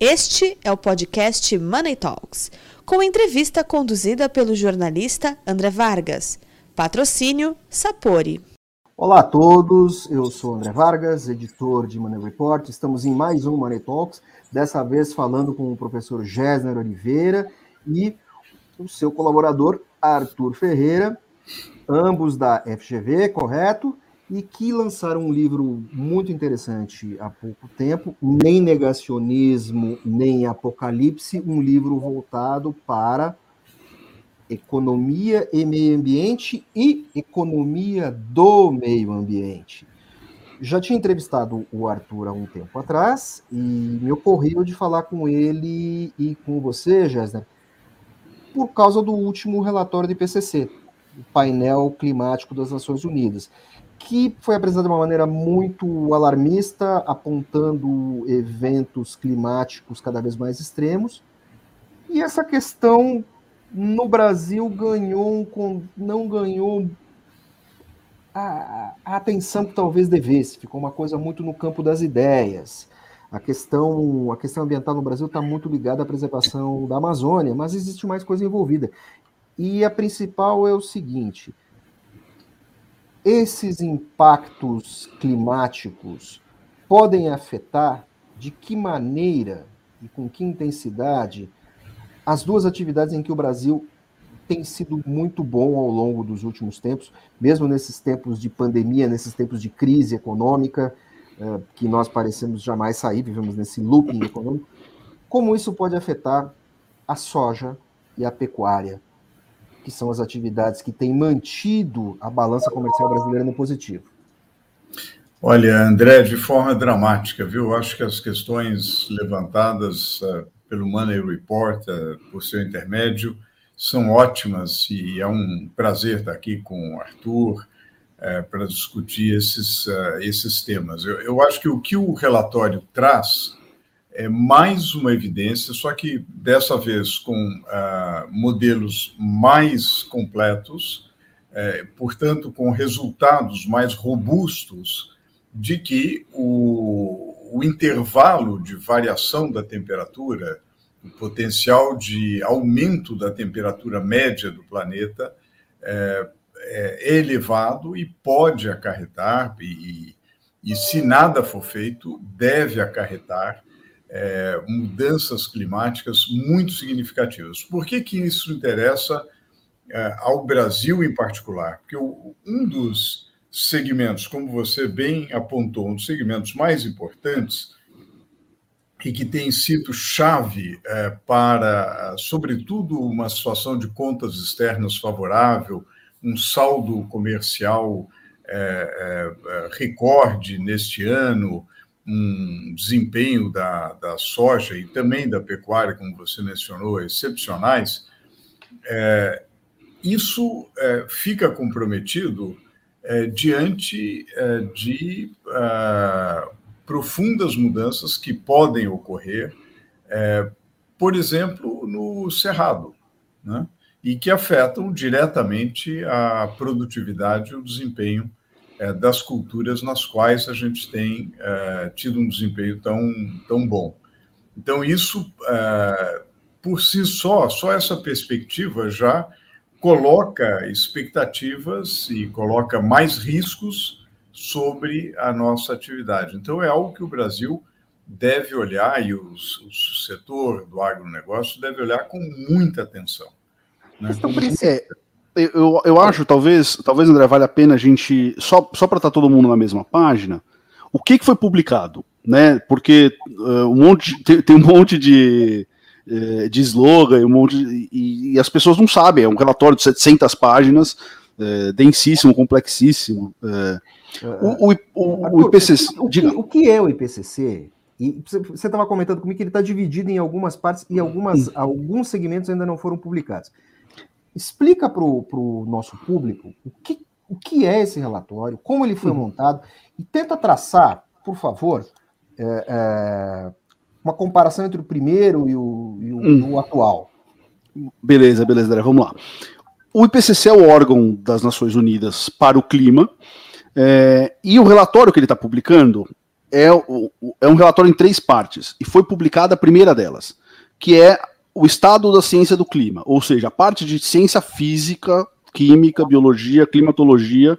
Este é o podcast Money Talks, com entrevista conduzida pelo jornalista André Vargas. Patrocínio Sapori. Olá a todos, eu sou André Vargas, editor de Money Report. Estamos em mais um Money Talks, dessa vez falando com o professor Gessner Oliveira e o seu colaborador Arthur Ferreira, ambos da FGV, correto? E que lançaram um livro muito interessante há pouco tempo, Nem Negacionismo, Nem Apocalipse, um livro voltado para economia e meio ambiente e economia do meio ambiente. Já tinha entrevistado o Arthur há um tempo atrás e me ocorreu de falar com ele e com você, Gessner, por causa do último relatório do IPCC, o painel climático das Nações Unidas que foi apresentado de uma maneira muito alarmista, apontando eventos climáticos cada vez mais extremos. E essa questão no Brasil ganhou não ganhou a, a, atenção que talvez devesse. Ficou uma coisa muito no campo das ideias. A questão, a questão ambiental no Brasil está muito ligada à preservação da Amazônia, mas existe mais coisa envolvida. E a principal é o seguinte: esses impactos climáticos podem afetar de que maneira e com que intensidade as duas atividades em que o Brasil tem sido muito bom ao longo dos últimos tempos, mesmo nesses tempos de pandemia, nesses tempos de crise econômica, eh, que nós parecemos jamais sair, vivemos nesse looping econômico, como isso pode afetar a soja e a pecuária que são as atividades que têm mantido a balança comercial brasileira no positivo? Olha, André, de forma dramática, viu? Acho que as questões levantadas uh, pelo Money Report, por seu intermédio, são ótimas e é um prazer estar aqui com o Arthur uh, para discutir esses, esses temas. Eu acho que o que o relatório traz é mais uma evidência, só que dessa vez com ah, modelos mais completos, é, portanto, com resultados mais robustos, de que o, o intervalo de variação da temperatura, o potencial de aumento da temperatura média do planeta é, é elevado e pode acarretar, e, e se nada for feito, deve acarretar é, mudanças climáticas muito significativas. Por que, que isso interessa é, ao Brasil em particular? Porque o, um dos segmentos, como você bem apontou, um dos segmentos mais importantes e que tem sido chave é, para, sobretudo, uma situação de contas externas favorável, um saldo comercial é, é, recorde neste ano, um desempenho da, da soja e também da pecuária, como você mencionou, excepcionais, é, isso é, fica comprometido é, diante é, de é, profundas mudanças que podem ocorrer, é, por exemplo, no cerrado, né? e que afetam diretamente a produtividade e o desempenho é, das culturas nas quais a gente tem é, tido um desempenho tão, tão bom. Então, isso, é, por si só, só essa perspectiva já coloca expectativas e coloca mais riscos sobre a nossa atividade. Então, é algo que o Brasil deve olhar, e os, o setor do agronegócio deve olhar com muita atenção. Né? Então, eu, eu acho, talvez, talvez, André, vale a pena a gente, só, só para estar tá todo mundo na mesma página, o que, que foi publicado, né? Porque uh, um monte, tem, tem, um monte de, uh, de slogan, um monte de, e, e, as pessoas não sabem, é um relatório de 700 páginas, uh, densíssimo, complexíssimo. o, o, o, o, IPCC... O que, o que é o IPCC? E você estava comentando comigo que ele está dividido em algumas partes e algumas, alguns segmentos ainda não foram publicados. Explica para o nosso público o que, o que é esse relatório, como ele foi uhum. montado, e tenta traçar, por favor, é, é, uma comparação entre o primeiro e o, e o, hum. o atual. Beleza, beleza, André, vamos lá. O IPCC é o órgão das Nações Unidas para o clima, é, e o relatório que ele está publicando é, é um relatório em três partes, e foi publicada a primeira delas, que é o estado da ciência do clima, ou seja, a parte de ciência física, química, biologia, climatologia,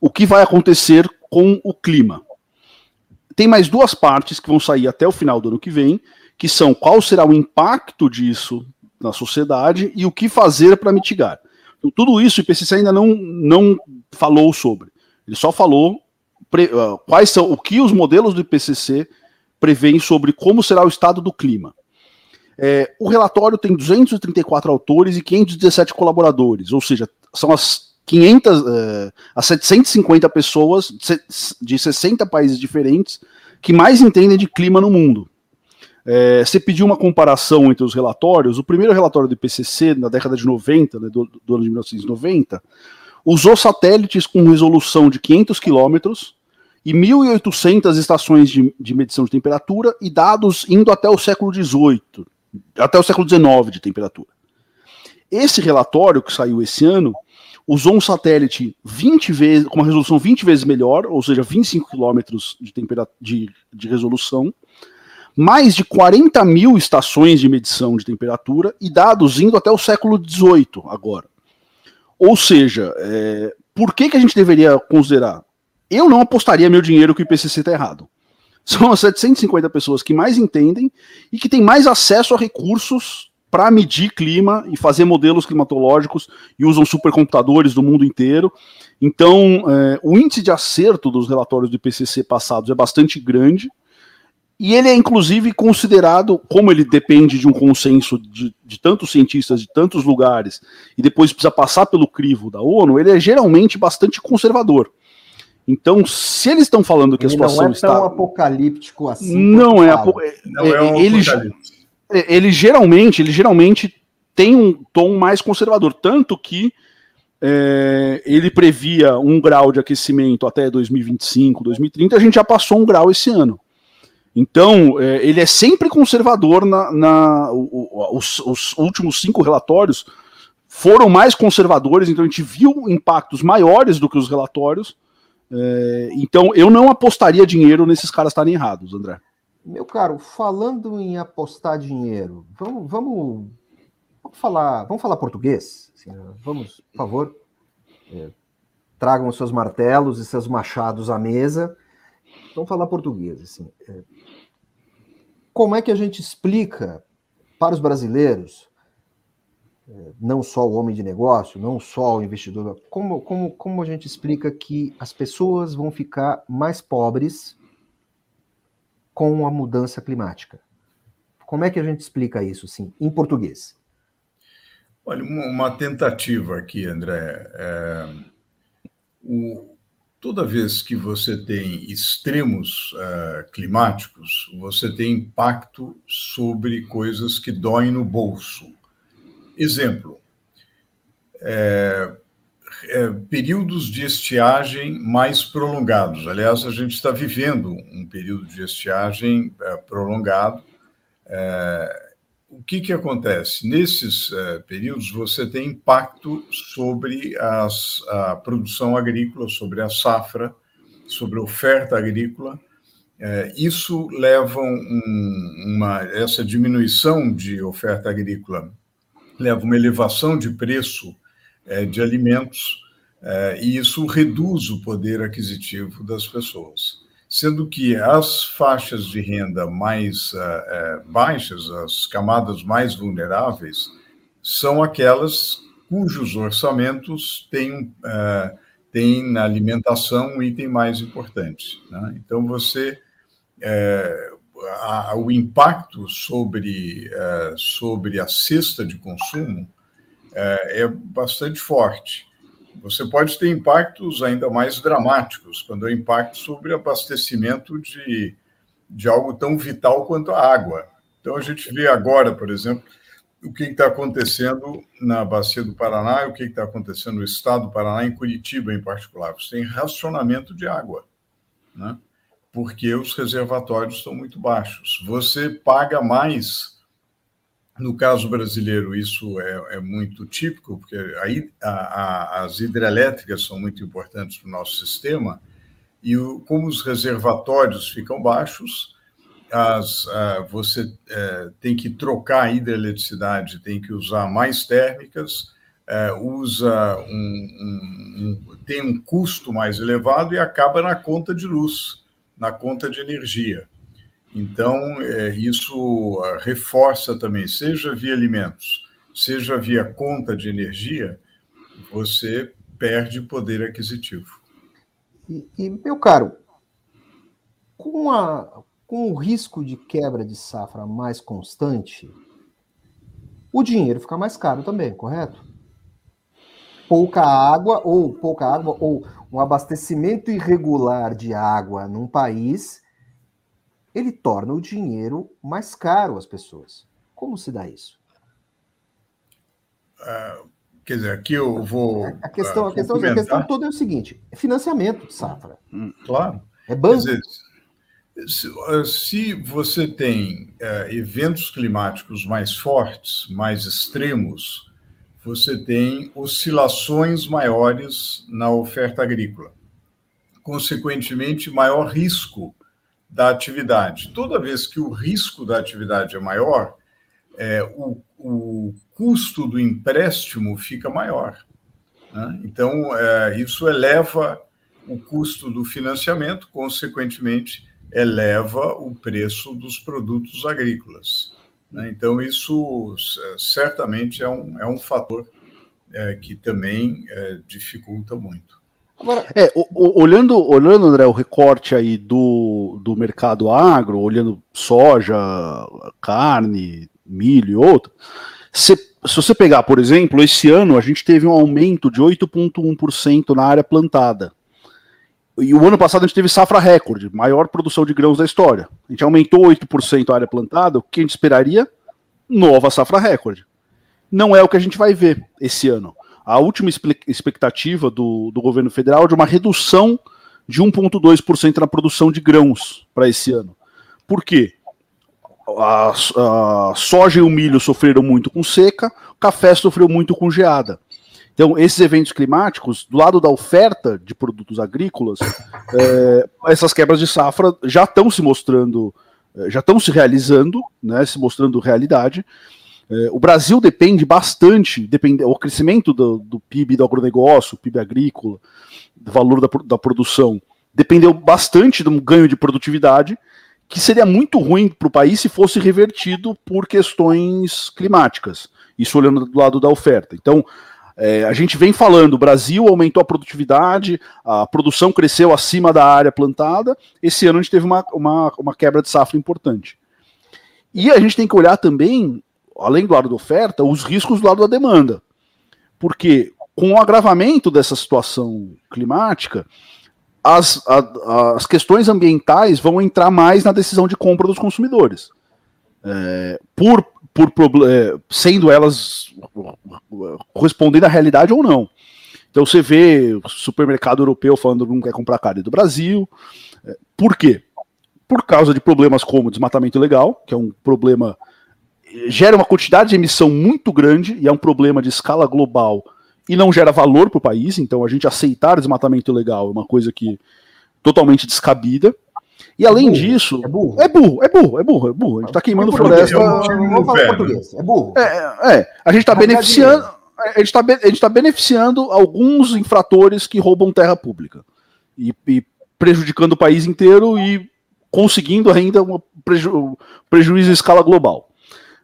o que vai acontecer com o clima. Tem mais duas partes que vão sair até o final do ano que vem, que são qual será o impacto disso na sociedade e o que fazer para mitigar. Então, tudo isso o IPCC ainda não, não falou sobre. Ele só falou pre, uh, quais são o que os modelos do IPCC prevêem sobre como será o estado do clima. É, o relatório tem 234 autores e 517 colaboradores, ou seja, são as 500, uh, as 750 pessoas de 60 países diferentes que mais entendem de clima no mundo. É, você pediu uma comparação entre os relatórios. O primeiro relatório do IPCC, na década de 90, né, do, do ano de 1990, usou satélites com resolução de 500 quilômetros e 1.800 estações de, de, medição de temperatura e dados indo até o século XVIII, até o século XIX de temperatura. Esse relatório que saiu esse ano usou um satélite 20 vezes, com uma resolução 20 vezes melhor, ou seja, 25 quilômetros de, de, de resolução, mais de 40 mil estações de medição de temperatura e dados indo até o século XVIII agora. Ou seja, é, por que, que a gente deveria considerar? Eu não apostaria meu dinheiro que o IPCC está errado. São as 750 pessoas que mais entendem e que têm mais acesso a recursos para medir clima e fazer modelos climatológicos e usam supercomputadores do mundo inteiro. Então, é, o índice de acerto dos relatórios do IPCC passados é bastante grande. E ele é, inclusive, considerado, como ele depende de um consenso de, de, tantos cientistas de tantos lugares, e depois precisa passar pelo crivo da ONU, ele é geralmente bastante conservador. Então, se eles estão falando que ele a situação não é está. Tão apocalíptico assim. Não é, apo... não é, é um ele, ele geralmente, ele geralmente tem um tom mais conservador, tanto que é, ele previa um grau de aquecimento até 2025, 2030, a gente já passou um grau esse ano. Então, é, ele é sempre conservador na. na o, os, os, últimos cinco relatórios foram mais conservadores, então a gente viu impactos maiores do que os relatórios. É, então, eu não apostaria dinheiro nesses caras estarem errados, André. Meu caro, falando em apostar dinheiro, vamos, vamos, vamos falar, vamos falar português. Vamos, por favor, é, tragam seus martelos e seus machados à mesa. Vamos falar português. Assim, é, como é que a gente explica para os brasileiros, não só o homem de negócio, não só o investidor, como, como, como a gente explica que as pessoas vão ficar mais pobres com a mudança climática? Como é que a gente explica isso, sim, em português? Olha, uma tentativa aqui, André. É, o, toda vez que você tem extremos uh, climáticos, você tem impacto sobre coisas que doem no bolso. Exemplo, é, é, períodos de estiagem mais prolongados. Aliás, a gente está vivendo um período de estiagem é, prolongado. É, o que, que acontece? Nesses uh, períodos, você tem impacto sobre as, a produção agrícola, sobre a safra, sobre a oferta agrícola. Uh, isso leva um, uma, essa diminuição de oferta agrícola leva uma elevação de preço uh, de alimentos e isso reduz o poder aquisitivo das pessoas sendo que as faixas de renda mais uh, baixas, as camadas mais vulneráveis, são aquelas cujos orçamentos têm, uh, têm na alimentação um item mais importante. Né? Então, você. Uh, a, o impacto sobre, sobre a cesta de consumo é bastante forte. Você pode ter impactos ainda mais dramáticos, quando é impacto sobre abastecimento de, de algo tão vital quanto a água. Então, a gente vê agora, por exemplo, o que está acontecendo na Bacia do Paraná e o que está acontecendo no estado do Paraná, em Curitiba em particular. Você tem racionamento de água, né? Porque os reservatórios estão muito baixos. Você paga mais no caso brasileiro, isso é, é muito típico, porque aí a, a, as hidrelétricas são muito importantes para o nosso sistema. e o, como os reservatórios ficam baixos, as, uh, você uh, tem que trocar a hidroeletricidade, tem que usar mais térmicas, uh, usa um, um, um, tem um custo mais elevado e acaba na conta de luz, na conta de energia. Então, é, isso reforça também, seja via alimentos, seja via conta de energia, você perde poder aquisitivo. E, e meu caro, com, a, com o risco de quebra de safra mais constante, o dinheiro fica mais caro também, correto? Pouca água ou pouca água ou um abastecimento irregular de água num país, ele torna o dinheiro mais caro às pessoas. Como se dá isso? Uh, quer dizer, aqui eu vou. A questão, uh, a questão, a questão toda é o seguinte: é financiamento de safra. Hum, claro. É banco. Dizer, se, se, você tem uh, eventos climáticos mais fortes, mais extremos, você tem oscilações maiores na oferta agrícola. Consequentemente, maior risco da atividade. Toda vez que o risco da atividade é maior, é, o, o custo do empréstimo fica maior. Né? Então, é, isso eleva o custo do financiamento, consequentemente, eleva o preço dos produtos agrícolas. Né? Então, isso certamente é um, é um fator é, que também é, dificulta muito. Agora, é, o, o, olhando, olhando, André, o recorte aí do, do mercado agro, olhando soja, carne, milho e outro, se, se você pegar, por exemplo, esse ano a gente teve um aumento de 8,1% na área plantada. E o ano passado a gente teve safra recorde, maior produção de grãos da história. A gente aumentou 8% a área plantada, o que a gente esperaria? Nova safra recorde. Não é o que a gente vai ver esse ano. A última expectativa do, do governo federal é de uma redução de 1,2% na produção de grãos para esse ano. Por quê? A, a, soja e o milho sofreram muito com seca, o café sofreu muito com geada. Então, esses eventos climáticos, do lado da oferta de produtos agrícolas, é, essas quebras de safra já estão se mostrando, é, já estão se realizando, né, se mostrando realidade. É, o Brasil depende bastante, depende, o crescimento do, do PIB do agronegócio, PIB agrícola, do valor da, da produção, dependeu bastante do ganho de produtividade, que seria muito ruim para o país se fosse revertido por questões climáticas. Isso olhando do lado da oferta. Então, é, a gente vem falando, o Brasil aumentou a produtividade, a produção cresceu acima da área plantada. Esse ano a gente teve uma, uma, uma quebra de safra importante. E a gente tem que olhar também, além do lado da oferta, os riscos do lado da demanda. Porque com o agravamento dessa situação climática, as, a, as questões ambientais vão entrar mais na decisão de compra dos consumidores. É, por por é, sendo elas correspondendo à realidade ou não. Então você vê supermercado europeu falando que não quer comprar carne do Brasil. É, por quê? Por causa de problemas como desmatamento ilegal, que é um problema gera uma quantidade de emissão muito grande e é um problema de escala global e não gera valor para o país. Então a gente aceitar desmatamento ilegal é uma coisa que totalmente descabida. E é além é disso. É burro. É burro, é burro, é burro, é burro. A gente tá queimando é floresta. É burro. É, é. A gente tá beneficiando. A gente, tá, a gente tá beneficiando alguns infratores que roubam terra pública. E, e prejudicando o país inteiro e conseguindo ainda um preju, prejuízo em escala global.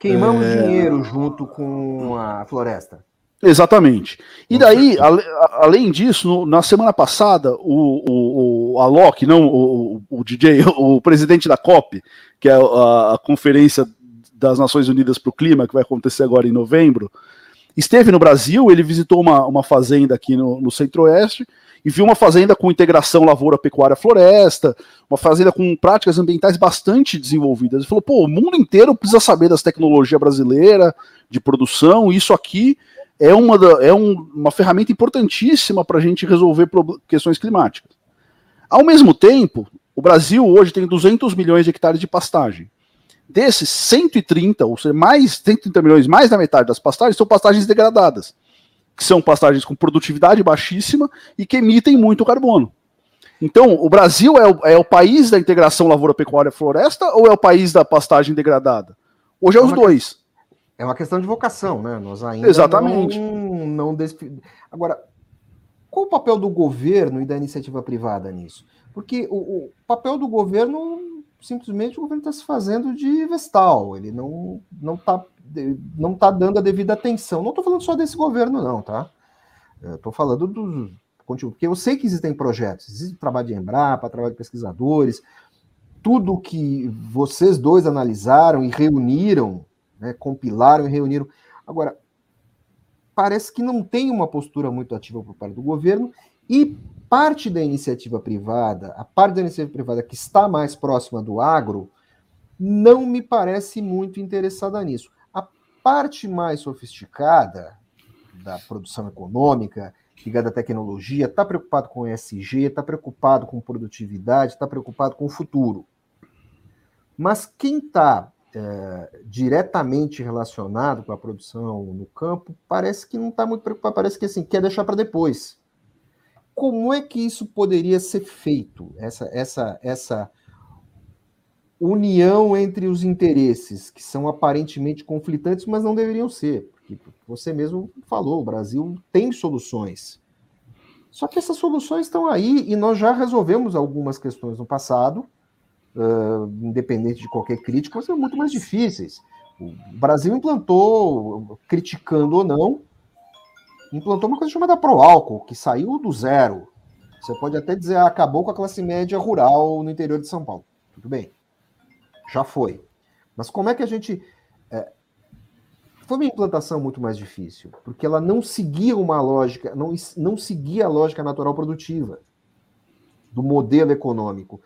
Queimamos é... dinheiro junto com a floresta. Exatamente. E daí, além disso, no, na semana passada, o, o, o Alok, não o, o, DJ, o presidente da COP, que é a, a Conferência das Nações Unidas para o Clima, que vai acontecer agora em novembro, esteve no Brasil, ele visitou uma, uma fazenda aqui no, no Centro-Oeste e viu uma fazenda com integração lavoura, pecuária, floresta, uma fazenda com práticas ambientais bastante desenvolvidas. Ele falou, pô, o mundo inteiro precisa saber das tecnologias brasileiras de produção, isso aqui é uma, da, é um, uma ferramenta importantíssima para a gente resolver questões climáticas. Ao mesmo tempo, o Brasil hoje tem 200 milhões de hectares de pastagem. Desses 130, ou seja, mais 130 milhões, mais da metade das pastagens são pastagens degradadas, que são pastagens com produtividade baixíssima e que emitem muito carbono. Então, o Brasil é o, é o país da integração lavoura-pecuária-floresta ou é o país da pastagem degradada? Hoje é, é os dois. É uma questão de vocação, né? Nós ainda Exatamente. não, não Agora, qual o papel do governo e da iniciativa privada nisso? Porque o, o papel do governo, simplesmente, o governo está se fazendo de vestal, ele não não está não tá dando a devida atenção. Não estou falando só desse governo, não, tá? Estou falando dos. Porque eu sei que existem projetos, existe trabalho de Embrapa, trabalho de pesquisadores, tudo que vocês dois analisaram e reuniram, né, compilaram e reuniram. Agora, parece que não tem uma postura muito ativa por parte do governo e parte da iniciativa privada, a parte da iniciativa privada que está mais próxima do agro, não me parece muito interessada nisso. A parte mais sofisticada da produção econômica, ligada à tecnologia, está preocupado com ESG, está preocupado com produtividade, está preocupado com o futuro. Mas quem está é, diretamente relacionado com a produção no campo parece que não está muito preocupado, parece que assim, quer deixar para depois. Como é que isso poderia ser feito? Essa, essa, essa união entre os interesses, que são aparentemente conflitantes, mas não deveriam ser. Porque você mesmo falou, o Brasil tem soluções. Só que essas soluções estão aí e nós já resolvemos algumas questões no passado, uh, independente de qualquer crítica, são muito mais difíceis. O Brasil implantou, criticando ou não, implantou uma coisa chamada Proálcool, que saiu do zero. Você pode até dizer, ah, acabou com a classe média rural no interior de São Paulo. Tudo bem. Já foi. Mas como é que a gente. É, foi uma implantação muito mais difícil, porque ela não seguia uma lógica, não, não seguia a lógica natural produtiva do modelo econômico.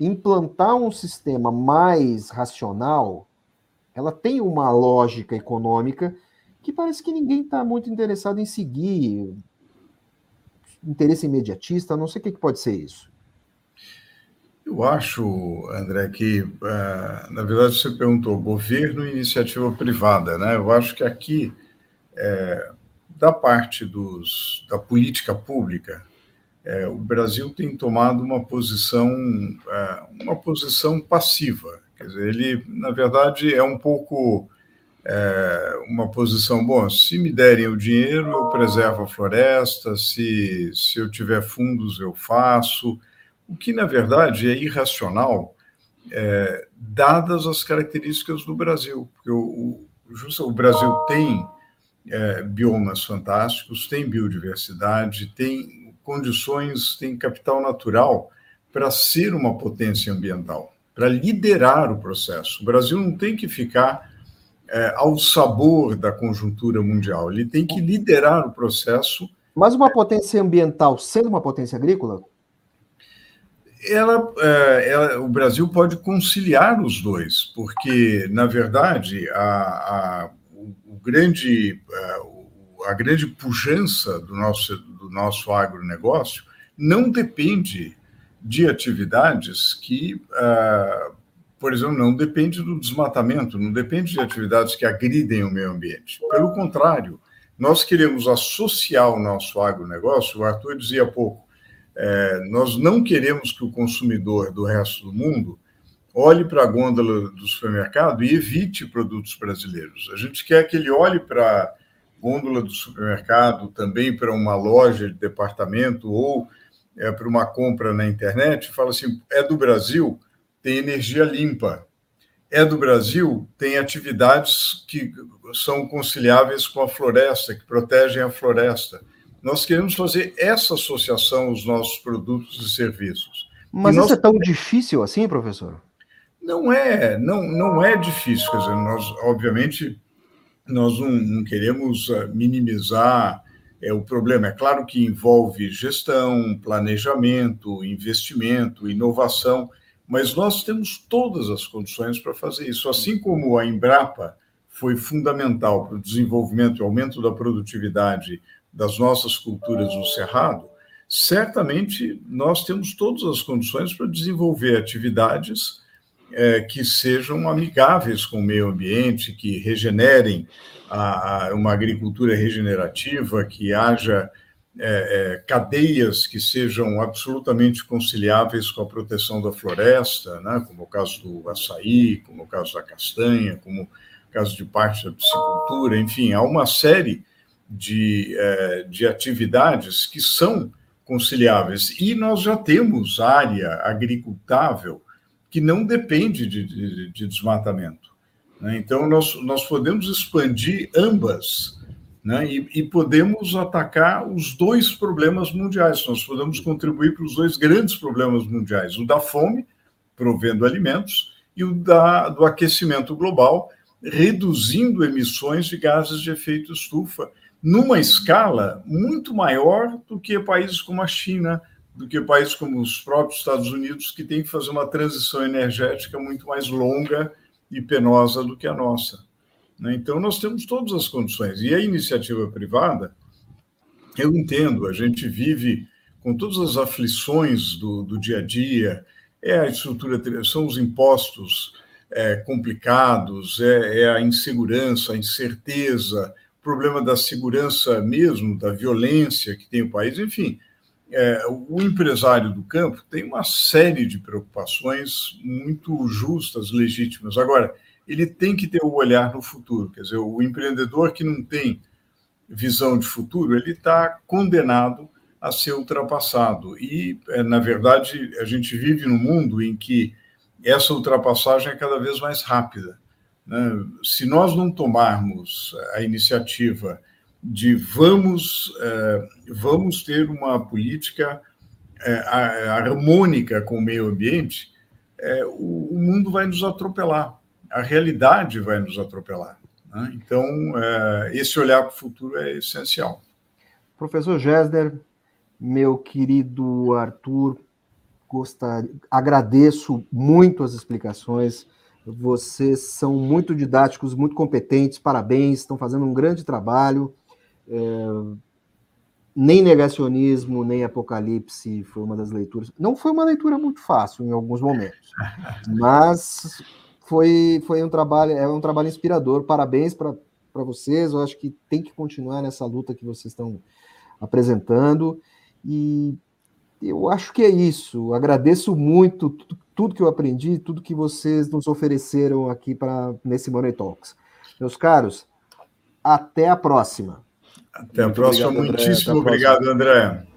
Implantar um sistema mais racional, ela tem uma lógica econômica que parece que ninguém está muito interessado em seguir. Interesse imediatista, não sei o que, que pode ser isso. Eu acho, André, que, uh, na verdade, você perguntou governo e iniciativa privada, né? Eu acho que aqui, é, da parte dos, da política pública, é, o Brasil tem tomado uma posição, é, uma posição passiva. Quer dizer, ele, na verdade, é um pouco é, uma posição, bom, se me derem o dinheiro, eu preservo a floresta, se, se eu tiver fundos, eu faço, o que, na verdade, é irracional, é, dadas as características do Brasil, porque o, o, o Brasil tem é, biomas fantásticos, tem biodiversidade, tem condições, tem capital natural para ser uma potência ambiental, para liderar o processo. O Brasil não tem que ficar é, ao sabor da conjuntura mundial. Ele tem que liderar o processo. Mas uma potência ambiental sendo uma potência agrícola? Ela, é, ela, o Brasil pode conciliar os dois, porque, na verdade, a, a, o grande, a, a grande pujança do nosso, nosso agronegócio não depende de atividades que uh, por exemplo, não depende do desmatamento, não depende de atividades que agridem o meio ambiente. Pelo contrário, nós queremos associar o nosso agronegócio, o Arthur dizia há pouco, é, nós não queremos que o consumidor do resto do mundo olhe para a gôndola do supermercado e evite produtos brasileiros. A gente quer que ele olhe para gôndola do supermercado, também para uma loja de departamento ou é, para uma compra na internet fala assim: é do Brasil, tem energia limpa. É do Brasil, tem atividades que são conciliáveis com a floresta, que protegem a floresta. Nós queremos fazer essa associação aos nossos produtos e serviços. Mas e isso nós... é tão difícil assim, professor? Não é, não, não é difícil. Quer dizer, nós, obviamente, nós não, não queremos ah, minimizar é, o problema. É claro que envolve gestão, planejamento, investimento, inovação, mas nós temos todas as condições para fazer isso. Assim como a Embrapa foi fundamental para o desenvolvimento e aumento da produtividade das nossas culturas no Cerrado, certamente nós temos todas as condições para desenvolver atividades é, que sejam amigáveis com o meio ambiente, que regenerem a, a, uma agricultura regenerativa, que haja é, é, cadeias que sejam absolutamente conciliáveis com a proteção da floresta, né, como o caso do açaí, como o caso da castanha, como o caso de parte da piscicultura, enfim, há uma série de, é, de atividades que são conciliáveis. E nós já temos área agricultável que não depende de, de, de desmatamento. Né? Então, nós, nós podemos expandir ambas né? E, e, podemos atacar os dois problemas mundiais. Nós podemos contribuir para os dois grandes problemas mundiais: o da fome, provendo alimentos, e o da, do aquecimento global, reduzindo emissões de gases de efeito estufa, numa escala muito maior do que países como a China, do que países como os próprios Estados Unidos, que têm que fazer uma transição energética muito mais longa e penosa do que a nossa. Né? Então, nós temos todas as condições. E a iniciativa privada, eu entendo, a gente vive com todas as aflições do, do dia a dia, é a estrutura, são os impostos é, complicados, é, é, a insegurança, a incerteza, o problema da segurança mesmo, da violência que tem o país, enfim. É, o empresário do campo tem uma série de preocupações muito justas, legítimas. Agora, ele tem que ter o um olhar no futuro. Quer dizer, o empreendedor que não tem visão de futuro, ele está condenado a ser ultrapassado. E, é, na verdade, a gente vive num mundo em que essa ultrapassagem é cada vez mais rápida. Né? Se nós não tomarmos a iniciativa de vamos, é, vamos ter uma política é, harmônica com o meio ambiente, o mundo vai nos atropelar a realidade vai nos atropelar. Né? Então, esse olhar para o futuro é essencial. Professor Gessner, meu querido Arthur, gostaria, agradeço muito as explicações. Vocês são muito didáticos, muito competentes, parabéns, estão fazendo um grande trabalho. É, nem negacionismo, nem apocalipse foi uma das leituras. Não foi uma leitura muito fácil em alguns momentos, mas foi, foi um trabalho, é um trabalho inspirador. Parabéns para vocês. Eu acho que tem que continuar nessa luta que vocês estão apresentando. E eu acho que é isso. Agradeço muito tudo, tudo que eu aprendi, tudo que vocês nos ofereceram aqui para nesse Money Talks. Meus caros, até a próxima. Até a próxima. Muitíssimo obrigado, André.